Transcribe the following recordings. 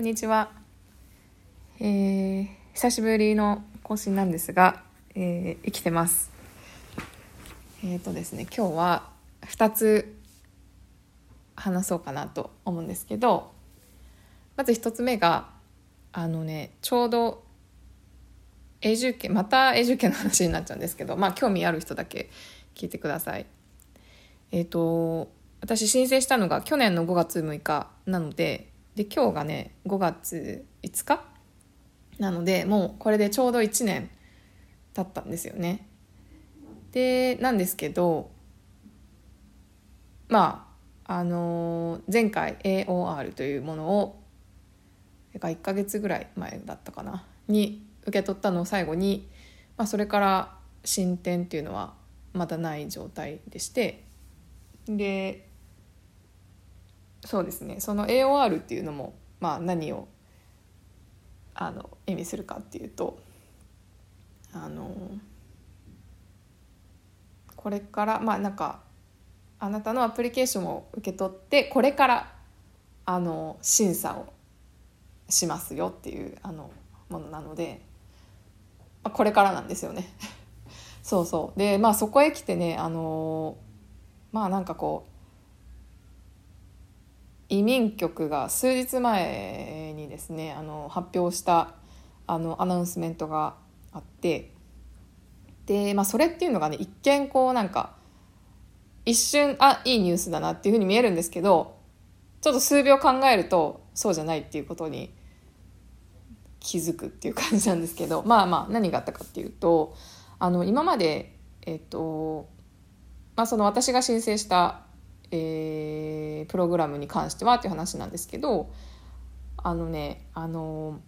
こんにちは、えー、久しぶりの更新なんですが、えー、生きてます。えっ、ー、とですね今日は2つ話そうかなと思うんですけどまず1つ目があのねちょうど永住権また永住権の話になっちゃうんですけどまあ興味ある人だけ聞いてください。えっ、ー、と私申請したのが去年の5月6日なのでで今日がね5月5日なのでもうこれでちょうど1年経ったんですよね。でなんですけどまああの、前回 AOR というものを1ヶ月ぐらい前だったかなに受け取ったのを最後に、まあ、それから進展っていうのはまだない状態でしてでそうですねその AOR っていうのも、まあ、何をあの意味するかっていうとあのこれからまあなんかあなたのアプリケーションを受け取ってこれからあの審査をしますよっていうあのものなので、まあ、これからなんですよね。そうそうでまあそこへ来てねあのまあなんかこう移民局が数日前にですねあの発表したあのアナウンスメントがあってで、まあ、それっていうのがね一見こうなんか一瞬あいいニュースだなっていうふうに見えるんですけどちょっと数秒考えるとそうじゃないっていうことに気づくっていう感じなんですけど まあまあ何があったかっていうとあの今までえっとまあその私が申請したえー、プログラムに関してはっていう話なんですけどあのねあの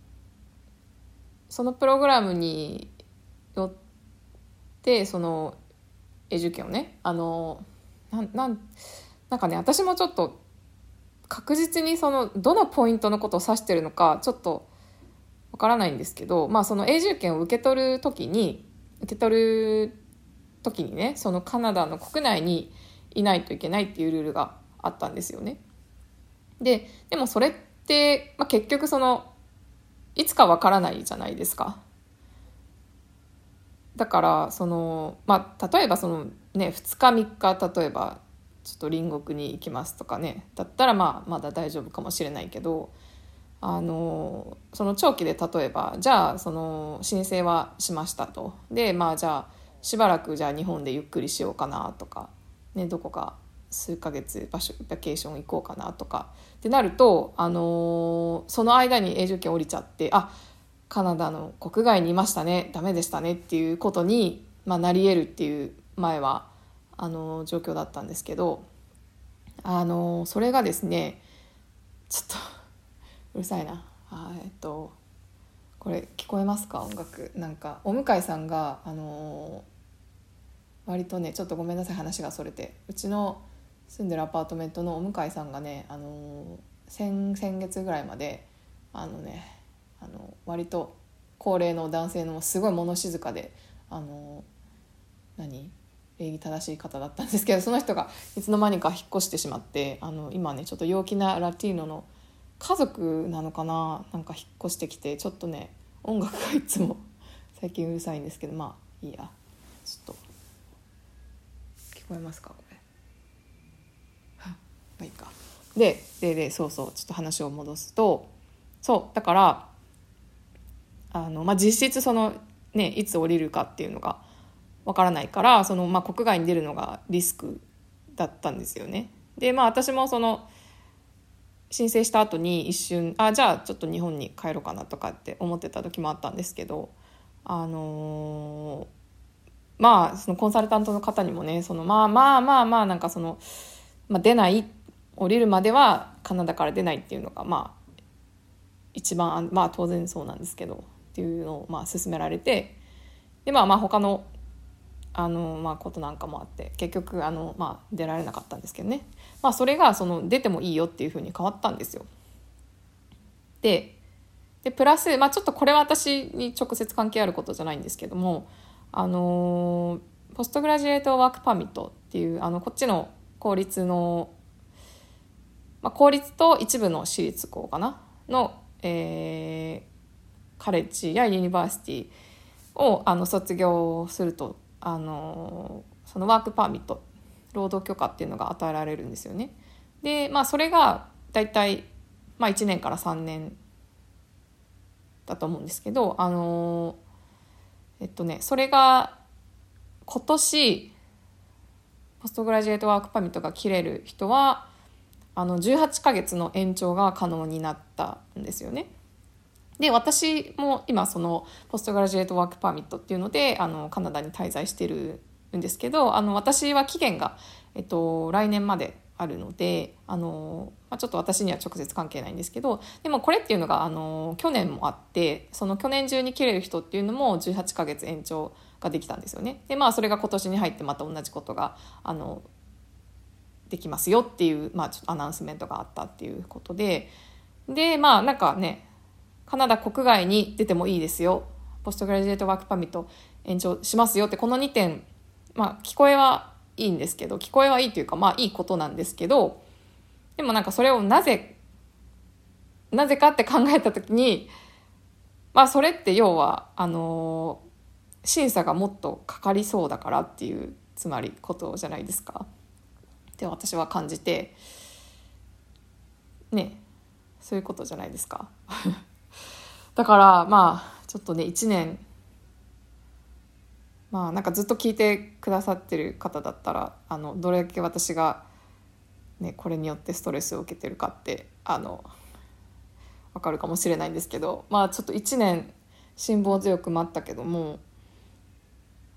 そのプログラムによってそのエジュケをねあのなんなんなんかね私もちょっと確実にそのどのポイントのことを指してるのかちょっとわからないんですけど、まあ、その永住権を受け取る時に受け取る時にねそのカナダの国内にいないといけないっていうルールがあったんですよね。ででもそれって、まあ、結局そのいつかわからないじゃないですか。だからその、まあ、例えばその、ね、2日3日例えばちょっと隣国に行きますとかねだったらまあまだ大丈夫かもしれないけどあのその長期で例えばじゃあその申請はしましたとでまあじゃあしばらくじゃあ日本でゆっくりしようかなとかね、どこか数ヶ月場所バケーション行こうかなとかってなると、あのー、その間に永住権降りちゃってあカナダの国外にいましたねダメでしたねっていうことに、まあ、なり得るっていう前はあのー、状況だったんですけど、あのー、それがですねちょっと うるさいな。あえっとこれ聞こえますか？音楽。なんかお向井さんがあの割とねちょっとごめんなさい話がそれてうちの住んでるアパートメントのお向井さんがね、あの先先月ぐらいまであのねあの割と高齢の男性のすごい物静かであの何礼儀正しい方だったんですけどその人がいつの間にか引っ越してしまってあの今ねちょっと陽気なラティーノの家族なのかななんか引っ越してきてちょっとね音楽がいつも最近うるさいんですけどまあいいやちょっとこえますかこれまあいいかでででそうそうちょっと話を戻すとそうだからあの、まあ、実質そのねいつ降りるかっていうのがわからないからその、まあ、国外に出るのがリスクだったんですよね。でまあ私もその申請した後に一瞬あじゃあちょっと日本に帰ろうかなとかって思ってた時もあったんですけどあのーまあそのコンサルタントの方にもねそのまあまあまあまあなんかその、まあ、出ない降りるまではカナダから出ないっていうのがまあ一番まあ当然そうなんですけどっていうのをまあ勧められてでまあまあ他のあのまあことなんかもあって結局あの、まあ、出られなかったんですけどね、まあ、それがその出てもいいよっていうふうに変わったんですよ。ででプラス、まあ、ちょっとこれは私に直接関係あることじゃないんですけどもあの post-graduate work permit っていうあのこっちの公立の、まあ、公立と一部の私立校かな？の、えー、カレッジや university をあの卒業するとあのそのワークパーミット労働許可っていうのが与えられるんですよね。でまあそれが大体、まあ、1年から3年だと思うんですけどあのえっとねそれが今年ポストグラジュエートワークパミットが切れる人はあの18ヶ月の延長が可能になったんですよね。で私も今そのポストグラジュエートワークパーミットっていうのであのカナダに滞在してるんですけどあの私は期限が、えっと、来年まであるのであの、まあ、ちょっと私には直接関係ないんですけどでもこれっていうのがあの去年もあってその去年中に切れる人っていうのも18ヶ月延長ができたんですよね。でまあそれが今年に入ってまた同じことがあのできますよっていう、まあ、ちょっとアナウンスメントがあったっていうことででまあなんかねカナダ国外に出てもいいですよポストグラジエートワークパミット延長しますよってこの2点まあ聞こえはいいんですけど聞こえはいいというかまあいいことなんですけどでもなんかそれをなぜなぜかって考えた時にまあそれって要はあの審査がもっとかかりそうだからっていうつまりことじゃないですか。って私は感じてねそういうことじゃないですか。だからまあちょっとね1年まあなんかずっと聞いてくださってる方だったらあのどれだけ私が、ね、これによってストレスを受けてるかってあの分かるかもしれないんですけどまあちょっと1年辛抱強く待ったけども、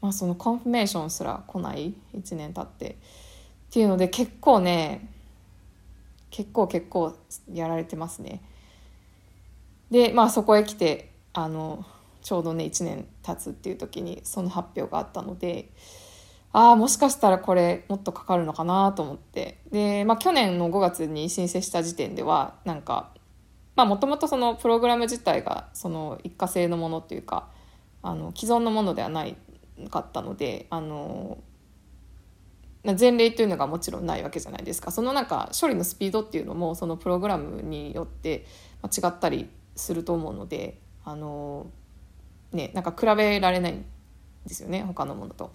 まあ、その confirmation すら来ない1年経ってっていうので結構ね結構結構やられてますね。でまあそこへ来てあのちょうどね1年経つっていう時にその発表があったのでああもしかしたらこれもっとかかるのかなと思って。で、まあ、去年の5月に申請した時点ではなんかもともとそのプログラム自体がその一過性のものっていうかあの既存のものではないかったのであの前例というのがもちろんないわけじゃないですか。そのなんか処理のスピードっていうのもそのプログラムによって違ったりすると思うのであのねなんか比べられないんですよね他のものと。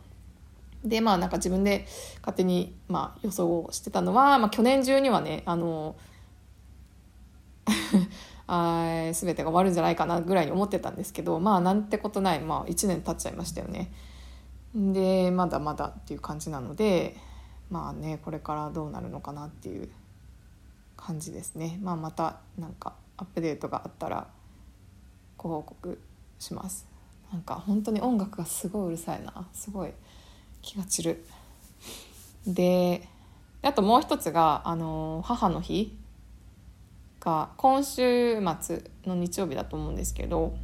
でまあなんか自分で勝手に、まあ、予想をしてたのは、まあ、去年中にはねあの あ全てが終わるんじゃないかなぐらいに思ってたんですけどまあなんてことない、まあ、1年経っちゃいましたよね。でまだまだっていう感じなのでまあねこれからどうなるのかなっていう感じですね。まあ、またなんかアップデートがあったらご報告しますなんか本当に音楽がすごいうるさいな。すごい気が散る。であともう一つがあの母の日が今週末の日曜日だと思うんですけど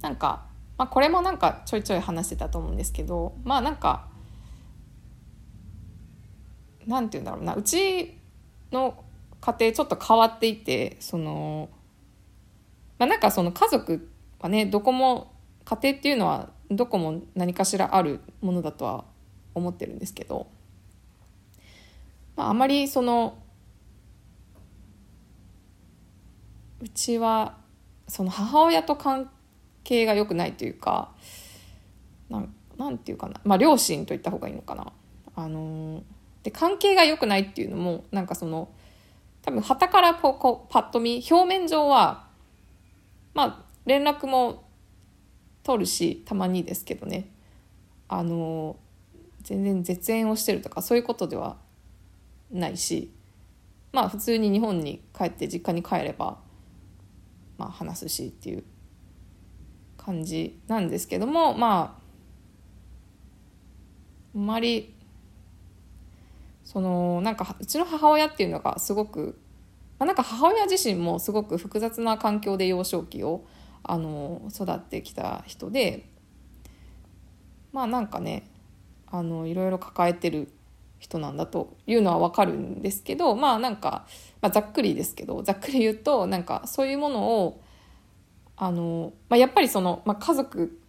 なんか、まあ、これもなんかちょいちょい話してたと思うんですけどまあなんかなんて言うんだろうな。うちの家庭ちょっと変わっていてその、まあ、なんかその家族ぱねどこも家庭っていうのはどこも何かしらあるものだとは思ってるんですけど、まあ、あまりそのうちはその母親と関係が良くないというかなんなんていうかな、まあ、両親と言った方がいいのかな。あので関係が良くないっていうのもなんかその多分はたからこうこうパッと見表面上はまあ連絡も取るしたまにですけどね。あの全然絶縁をしてるとかそういうことではないしまあ普通に日本に帰って実家に帰ればまあ話すしっていう感じなんですけどもまああんまりそのなんかうちの母親っていうのがすごく、まあ、なんか母親自身もすごく複雑な環境で幼少期をあの育ってきた人でまあなんかねあのいろいろ抱えてる人なんだというのはわかるんですけどまあなんか、まあ、ざっくりですけどざっくり言うとなんかそういうものをあの、まあ、やっぱりその、まあ、家族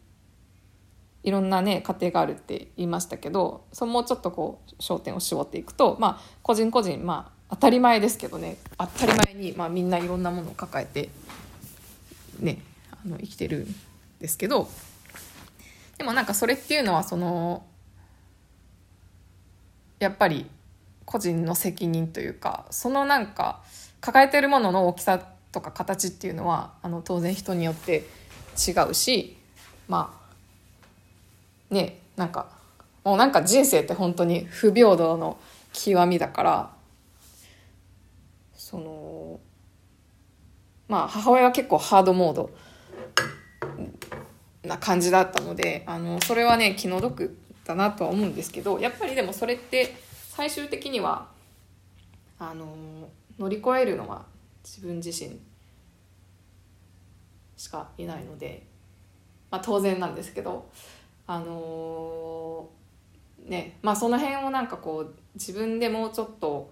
いろんなね家庭があるって言いましたけどそのもうちょっとこう焦点を絞っていくと、まあ、個人個人、まあ、当たり前ですけどね当たり前に、まあ、みんないろんなものを抱えてねあの生きてるんですけどでもなんかそれっていうのはそのやっぱり個人の責任というかそのなんか抱えてるものの大きさとか形っていうのはあの当然人によって違うしまあねなんかもうなんか人生って本当に不平等の極みだからそのまあ母親は結構ハードモードな感じだったのであのそれはね気の毒だなとは思うんですけどやっぱりでもそれって最終的にはあの乗り越えるのは自分自身しかいないので、まあ、当然なんですけどあのー、ねまあその辺をなんかこう自分でもうちょっと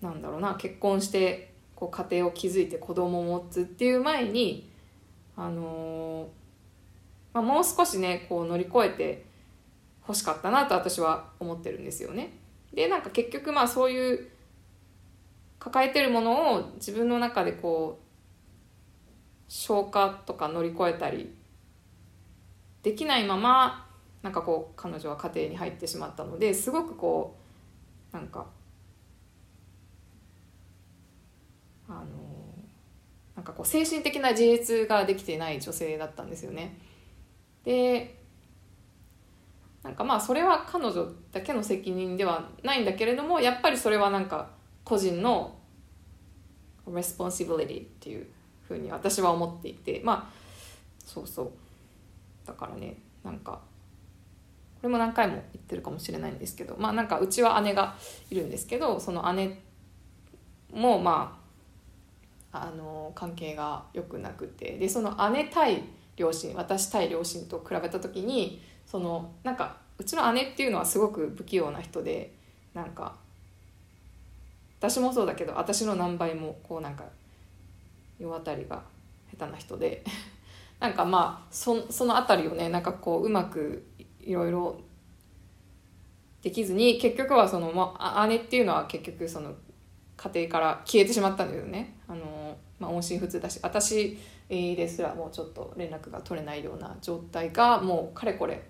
なんだろうな結婚してこう家庭を築いて子供を持つっていう前にあのー、まあ、もう少しねこう乗り越えて欲しかったなと私は思ってるんですよね。でなんか結局まあそういう抱えてるものを自分の中でこう消化とか乗り越えたりできないままなんかこう彼女は家庭に入ってしまったのですごくこうなんかあのなんかこう精神的な自立ができてない女性だったんですよね。でなんかまあそれは彼女だけの責任ではないんだけれどもやっぱりそれはなんか個人の responsibility っていうふうに私は思っていてまあそうそうだからねなんかこれも何回も言ってるかもしれないんですけどまあなんかうちは姉がいるんですけどその姉もまああの関係が良くなくてでその姉対両親私対両親と比べた時にそのなんかうちの姉っていうのはすごく不器用な人でなんか私もそうだけど私の何倍もこうなんか世渡りが下手な人で なんかまあそその辺りをねなんかこううまくいろいろできずに結局はその、まあ、姉っていうのは結局その家庭から消えてしまったんですよね。あのまあ、音信不通だし私ですらもうちょっと連絡が取れないような状態がもうかれこれ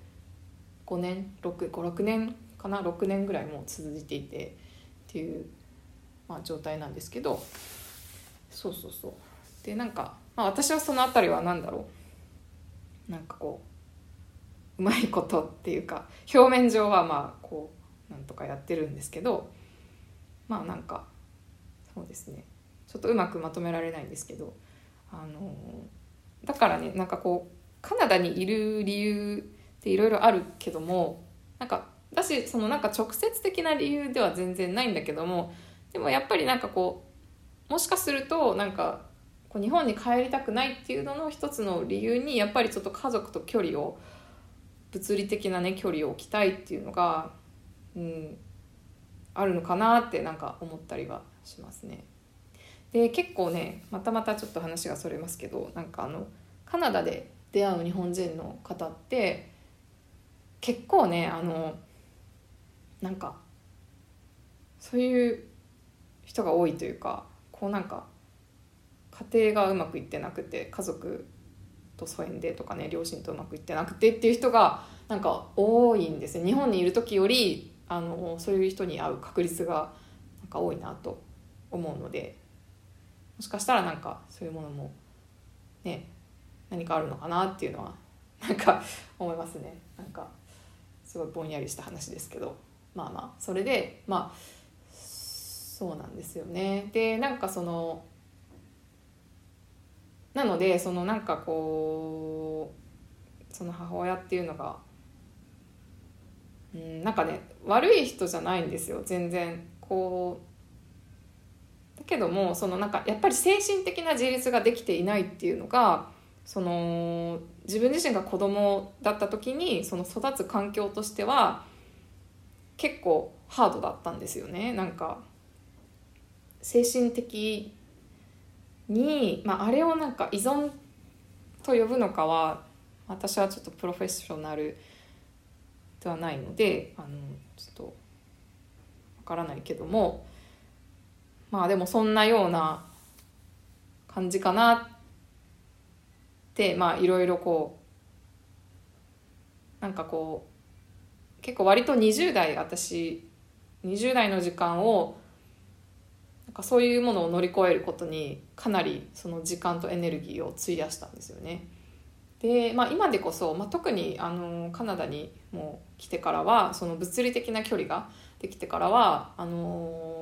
5年56年かな6年ぐらいもう続いていてっていう、まあ、状態なんですけどそうそうそう。でなんか、まあ、私はその辺りは何だろう。なんかこううまいことっていうか表面上はまあこうなんとかやってるんですけどまあなんかそうですね。ちょっとうまくまとめられないんですけどあのだからねなんかこうカナダにいる理由っていろいろあるけどもなんかだしそのなんか直接的な理由では全然ないんだけどもでもやっぱりなんかこうもしかするとなんかこう日本に帰りたくないっていうのの一つの理由にやっぱりちょっと家族と距離を物理的なね距離を置きたいっていうのが、うん、あるのかなってなんか思ったりはしますね。で結構ねまたまたちょっと話がそれますけどなんかあのカナダで出会う日本人の方って結構ねあのなんかそういう人が多いというかこうなんか家庭がうまくいってなくて家族と疎遠でとかね両親とうまくいってなくてっていう人がなんか多いんですね日本にいる時よりあのそういう人に会う確率がなんか多いなと思うので。もしかしたらなんかそういうものもね何かあるのかなっていうのは なんか思いますね。なんかすごいぼんやりした話ですけど。まあまあそれでまあそうなんですよね。でなんかそのなのでそのなんかこうその母親っていうのがうんなんかね悪い人じゃないんですよ。全然。こうけどもそのなんかやっぱり精神的な自立ができていないっていうのがその自分自身が子供だった時にその育つ環境としては結構ハードだったんですよね。なんか精神的に、まあ、あれをなんか依存と呼ぶのかは私はちょっとプロフェッショナルではないのであのちょっと分からないけどもまあでもそんなような感じかなってまあいろいろこうなんかこう結構割と20代私20代の時間をなんかそういうものを乗り越えることにかなりその時間とエネルギーを費やしたんですよね。で、まあ、今でこそ、まあ、特にあのカナダにも来てからはその物理的な距離ができてからはあの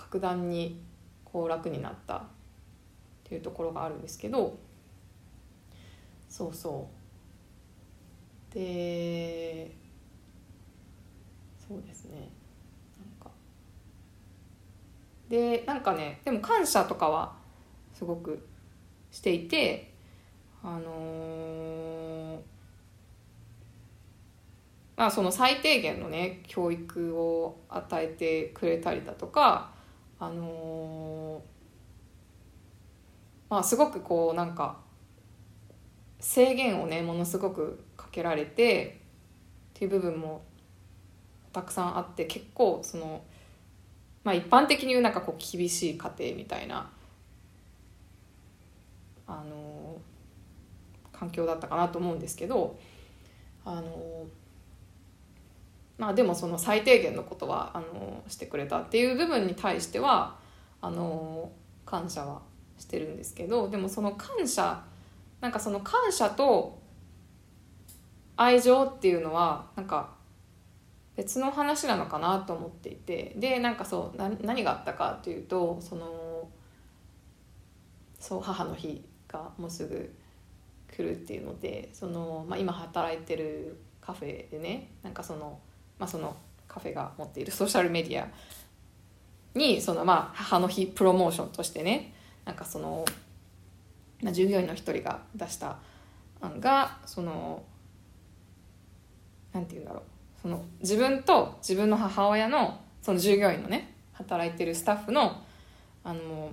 格段にこう楽になったっていうところがあるんですけどそうそう。でそうですね。なんか。でなんかねでも感謝とかはすごくしていてあのー、まあその最低限のね教育を与えてくれたりだとかあの、まあすごくこうなんか制限をねものすごくかけられてっていう部分もたくさんあって結構そのまあ一般的に言うなんかこう厳しい家庭みたいなあの環境だったかなと思うんですけどあのまあでもその最低限のことはあのしてくれたっていう部分に対してはあの感謝はしてるんですけどでもその感謝なんかその感謝と愛情っていうのはなんか別の話なのかなと思っていてでなんかそうな何があったかというとそのそう母の日がもうすぐ来るっていうのでその、まあ、今働いてるカフェでねなんかその,、まあ、そのカフェが持っている ソーシャルメディアにそのまあ母の日プロモーションとしてねなんかその、まあ、従業員の一人が出した案がそのなんて言うんだろう。その自分と自分の母親のその従業員のね働いてるスタッフのあの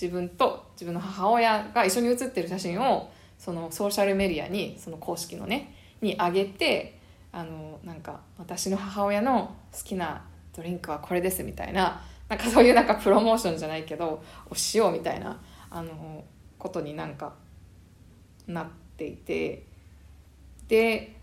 自分と自分の母親が一緒に写ってる写真をそのソーシャルメディアにその公式のねに上げてあのなんか私の母親の好きなドリンクはこれですみたいななんかそういうなんかプロモーションじゃないけどをしようみたいなあのことになんかなっていてで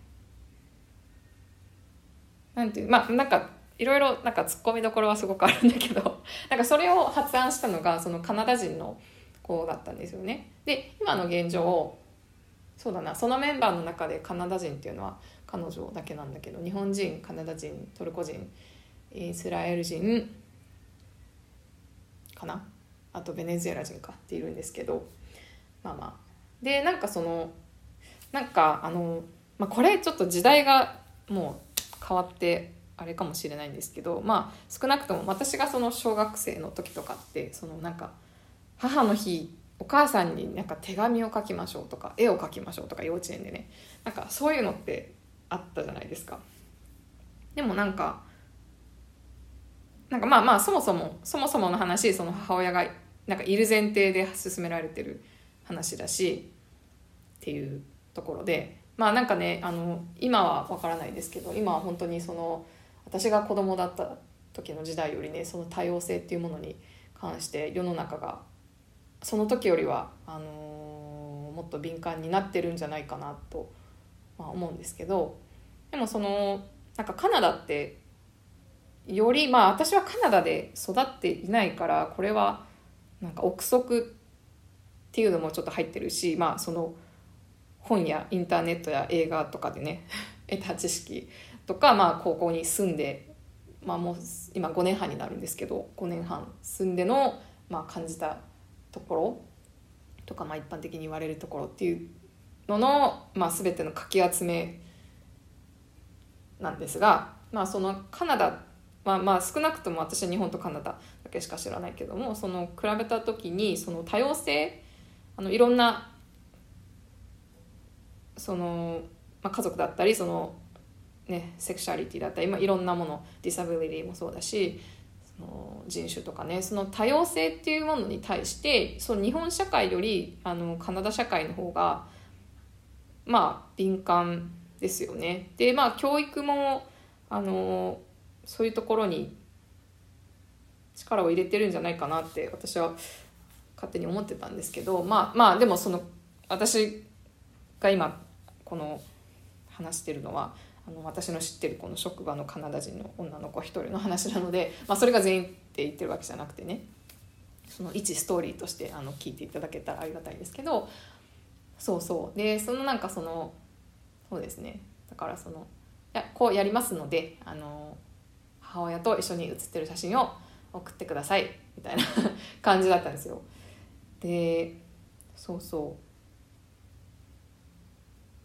なんていうまあなんかいろいろなんかツッコミどころはすごくあるんだけど なんかそれを発案したのがそのカナダ人の子だったんですよね。で今の現状そうだなそのメンバーの中でカナダ人っていうのは彼女だけなんだけど日本人カナダ人トルコ人イスラエル人かな？あとベネズエラ人かっているんですけどまあまあ。でなんかそのなんかあの、まあ、これちょっと時代がもう変わってあれかもしれないんですけどまあ少なくとも私がその小学生の時とかってそのなんか母の日お母さんになんか手紙を書きましょうとか絵を描きましょうとか幼稚園でね。なんかそういうのってあったじゃないですか。でもなんかなんかまあまあそもそもそもそもの話その母親がなんかいる前提で進められてる話だしっていうところでまあなんかねあの今はわからないですけど今は本当にその私が子供だった時の時代よりねその多様性っていうものに関して世の中がその時よりはあのー、もっと敏感になってるんじゃないかなと、まあ、思うんですけどでもそのなんかカナダってよりまあ私はカナダで育っていないからこれはなんか憶測っていうのもちょっと入ってるしまあその本やインターネットや映画とかでね 得た知識とかまあ高校に住んでまあもう今5年半になるんですけど5年半住んでのまあ感じたところとか、まあ、一般的に言われるところっていうのの、まあ、全てのかき集めなんですが、まあ、そのカナダまあ、まあ少なくとも私は日本とカナダだけしか知らないけどもその比べた時にその多様性あのいろんなその、まあ、家族だったりその、ね、セクシャリティだったり、まあ、いろんなものディサビリティもそうだしその人種とかねその多様性っていうものに対してその日本社会よりあのカナダ社会の方がまあ敏感ですよね。でまあ教育もあのそういうところに力を入れてるんじゃないかなって私は勝手に思ってたんですけどまあまあでもその私が今この話してるのはあの私の知ってるこの職場のカナダ人の女の子一人の話なので、まあ、それが全員って言ってるわけじゃなくてねその一ストーリーとしてあの聞いていただけたらありがたいですけどそうそう。でそのなんかそのそうですね。だからそのやこうやりますのであの母親と一緒に写ってる写真を送ってください。みたいな 感じだったんですよ。でそうそ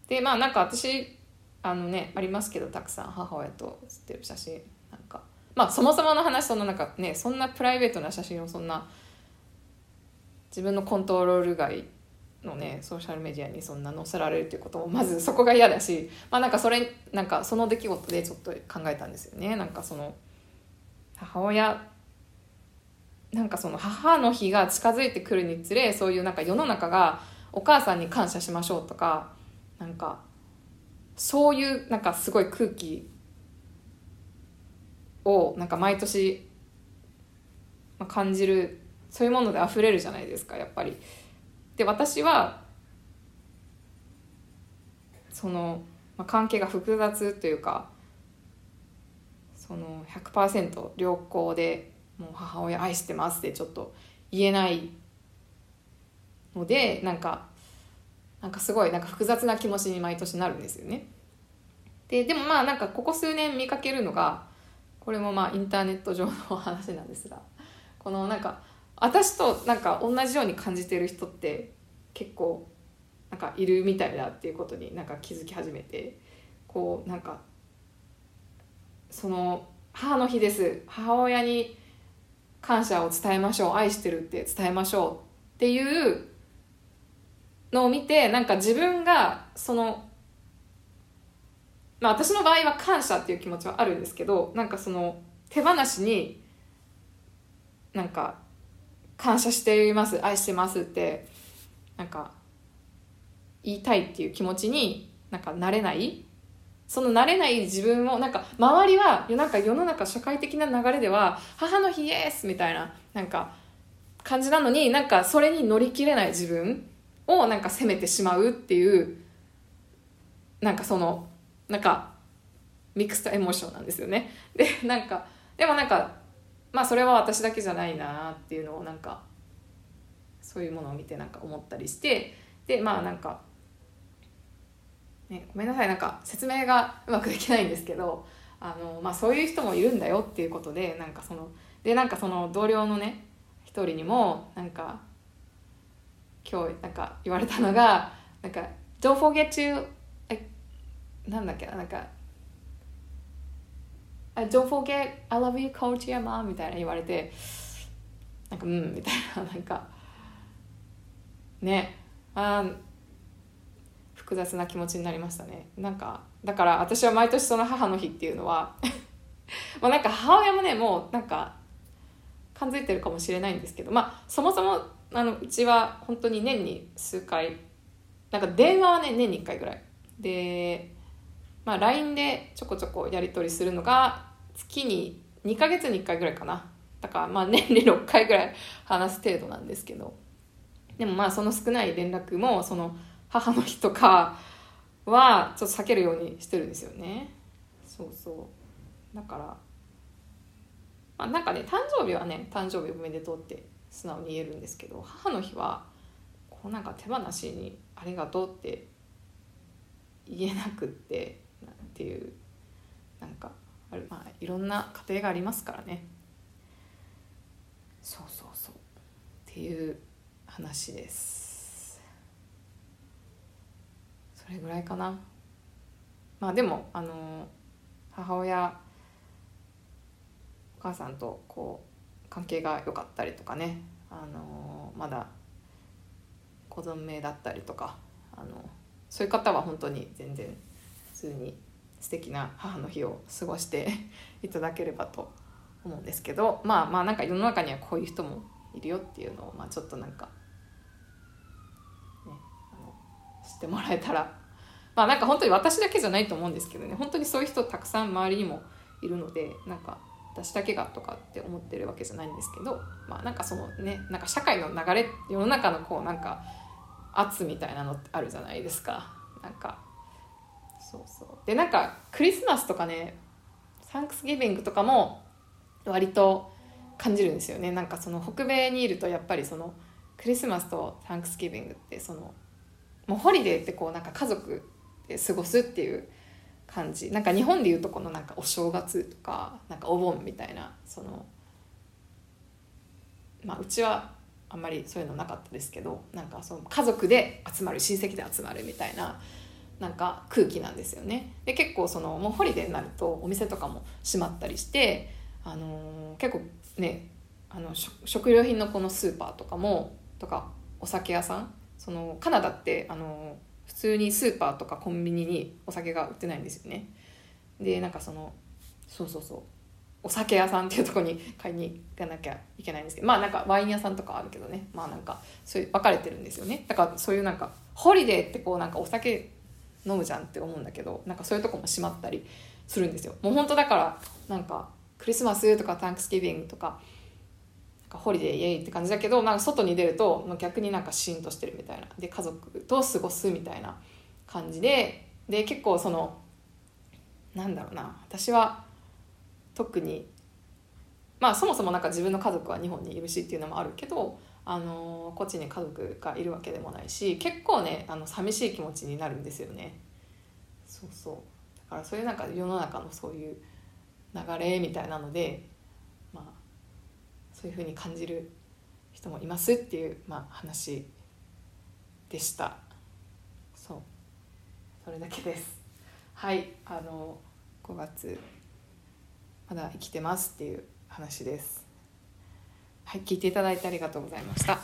う。でまあなんか私あのねありますけどたくさん母親と写ってる写真。なんかまあそもそもの話そんななんかねそんなプライベートな写真をそんな自分のコントロール外のねソーシャルメディアにそんな載せられるっていうこともまずそこが嫌だしまあなんかそれなんかその出来事でちょっと考えたんですよねなんかその母親なんかその母の日が近づいてくるにつれそういうなんか世の中がお母さんに感謝しましょうとかなんかそういうなんかすごい空気をなんか毎年感じるそういうもので溢れるじゃないですかやっぱり。で私はその、まあ、関係が複雑というかその100%良好でもう母親愛してますってちょっと言えないのでなんかなんかすごいなんか複雑な気持ちに毎年なるんですよね。ででもまあなんかここ数年見かけるのがこれもまあインターネット上の話なんですがこのなんか私となんか同じように感じてる人って結構なんかいるみたいだっていうことになんか気づき始めてこうなんかその母の日です。母親に感謝を伝えましょう。愛してるって伝えましょうっていうのを見てなんか自分がそのまあ私の場合は感謝っていう気持ちはあるんですけどなんかその手放しになんか感謝しています愛してますってなんか言いたいっていう気持ちになんかなれない。その慣れない自分をなんか周りはなんか世の中社会的な流れでは母の日イエスみたいななんか感じなのになんかそれに乗り切れない自分をなんか責めてしまうっていうなんかそのなんかミックストエモーションなんですよね。でなんかでもなんかまあそれは私だけじゃないなっていうのをなんかそういうものを見てなんか思ったりしてでまあなんかね、ごめんなさいなんか説明がうまくできないんですけどあの、まあ、そういう人もいるんだよっていうことでなんかそのでなんかその同僚のね一人にもなんか今日なんか言われたのがなんか「Don't forget to」なんだっけななんか「Don't forget I love you coach your mom」みたいな言われてなんかうんみたいななんかねあ複雑な気持ちになりましたね。なんかだから私は毎年その母の日っていうのは まあなんか母親もねもうなんか感づいてるかもしれないんですけどまあそもそもあのうちは本当に年に数回なんか電話はね年に1回ぐらい。で、まあ、LINE でちょこちょこやり取りするのが月に2ヶ月に1回ぐらいかな。だからまあ年に6回ぐらい話す程度なんですけど。でもまあその少ない連絡もその母の日とかはちょっと避けるようにしてるんですよね。そうそう。だからまあなんかね誕生日はね誕生日おめでとうって素直に言えるんですけど母の日はこうなんか手放しにありがとうって言えなくってっていうなんかまあいろんな家庭がありますからね。そうそうそう。っていう話です。それぐらいかな。まあでもあの母親お母さんとこう関係が良かったりとかね。あのまだ子存命だったりとか。あのそういう方は本当に全然普通に素敵な母の日を過ごして いただければと思うんですけどまあまあなんか世の中にはこういう人もいるよっていうのを、まあ、ちょっとなんか、ね、あの知ってもらえたらまあなんか本当に私だけじゃないと思うんですけどね本当にそういう人たくさん周りにもいるのでなんか私だけがとかって思ってるわけじゃないんですけどまあなんかそのねなんか社会の流れ世の中のこうなんか圧みたいなのってあるじゃないですか。なんかそうそう。でなんかクリスマスとかねサンクスギビングとかも割と感じるんですよね。なんかその北米にいるとやっぱりそのクリスマスとサンクスギビングってそのもうホリデーってこうなんか家族で過ごすっていう感じ。なんか日本でいうとこのなんかお正月とかなんかお盆みたいなそのまあうちはあんまりそういうのなかったですけどなんかその家族で集まる親戚で集まるみたいななんか空気なんですよね。で結構そのもうホリデーになるとお店とかも閉まったりしてあのー、結構ねあの食料品のこのスーパーとかもとかお酒屋さんそのカナダってあの普通にスーパーとかコンビニにお酒が売ってないんですよね。でなんかそのそうそうそうお酒屋さんっていうとこに買いに行かなきゃいけないんですけどまあなんかワイン屋さんとかあるけどね。まあなんかそういう分かれてるんですよね。だからそういうなんかホリデーってこうなんかお酒飲むじゃんって思うんだけどなんかそういうとこも閉まったりするんですよ。もう本当だからなんかクリスマスとかタンクスギビングとかなんかホリデーイエイって感じだけどなんか外に出ると逆になんかシーンとしてるみたいな。で家族と過ごすみたいな感じでで結構そのなんだろうな私は特にまあそもそもなんか自分の家族は日本にいるしっていうのもあるけどあのこっちに家族がいるわけでもないし結構ねあの寂しい気持ちになるんですよね。そうそう。だからそういうなんか世の中のそういう流れみたいなのでまあそういうふうに感じる人もいますっていう、まあ、話でした。そう。それだけです。はい。あの5月まだ生きてますっていう話です。はい聞いていただいてありがとうございました。